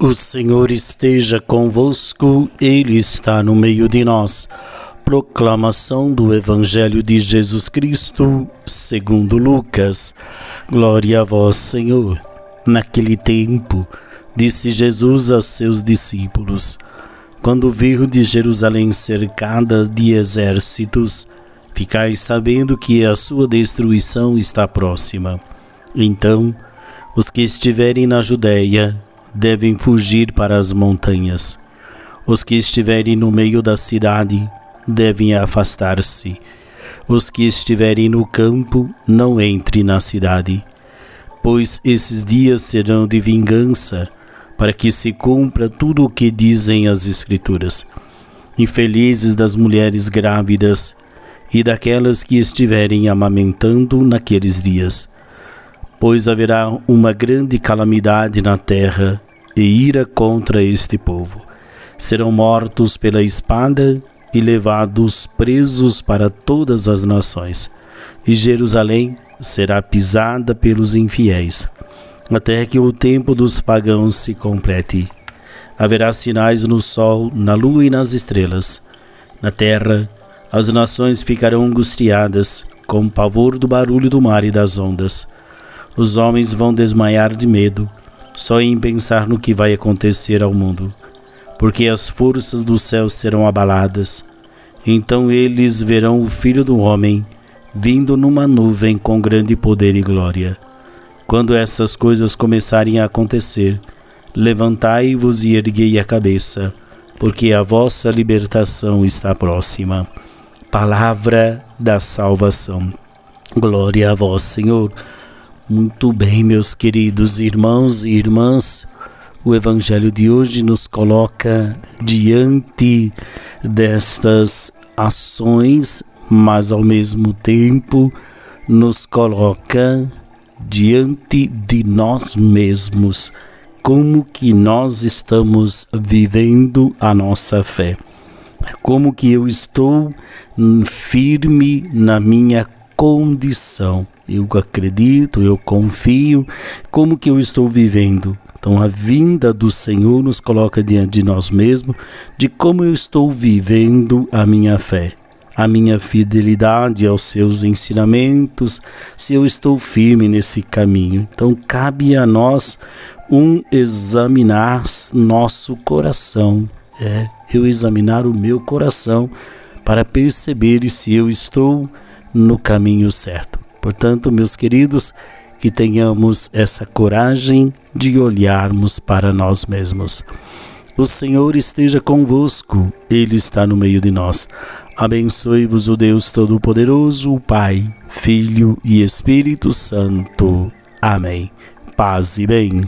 O Senhor esteja convosco, Ele está no meio de nós. Proclamação do Evangelho de Jesus Cristo, segundo Lucas. Glória a vós, Senhor. Naquele tempo, disse Jesus aos seus discípulos: Quando vir de Jerusalém cercada de exércitos, ficai sabendo que a sua destruição está próxima. Então, os que estiverem na Judéia devem fugir para as montanhas. Os que estiverem no meio da cidade devem afastar-se. Os que estiverem no campo não entrem na cidade, pois esses dias serão de vingança, para que se cumpra tudo o que dizem as Escrituras. Infelizes das mulheres grávidas e daquelas que estiverem amamentando naqueles dias, pois haverá uma grande calamidade na terra e ira contra este povo. Serão mortos pela espada e levados presos para todas as nações, e Jerusalém será pisada pelos infiéis, até que o tempo dos pagãos se complete. Haverá sinais no sol, na lua e nas estrelas. Na terra, as nações ficarão angustiadas, com pavor do barulho do mar e das ondas. Os homens vão desmaiar de medo só em pensar no que vai acontecer ao mundo, porque as forças do céu serão abaladas. Então eles verão o Filho do Homem vindo numa nuvem com grande poder e glória. Quando essas coisas começarem a acontecer, levantai-vos e erguei a cabeça, porque a vossa libertação está próxima. Palavra da salvação. Glória a vós, Senhor. Muito bem, meus queridos irmãos e irmãs, o Evangelho de hoje nos coloca diante destas ações, mas ao mesmo tempo nos coloca diante de nós mesmos, como que nós estamos vivendo a nossa fé. Como que eu estou firme na minha condição eu acredito, eu confio, como que eu estou vivendo. Então a vinda do Senhor nos coloca diante de nós mesmos de como eu estou vivendo a minha fé, a minha fidelidade aos seus ensinamentos, se eu estou firme nesse caminho. Então cabe a nós um examinar nosso coração, é, eu examinar o meu coração para perceber se eu estou no caminho certo. Portanto, meus queridos, que tenhamos essa coragem de olharmos para nós mesmos. O Senhor esteja convosco, Ele está no meio de nós. Abençoe-vos o Deus Todo-Poderoso, o Pai, Filho e Espírito Santo. Amém. Paz e bem.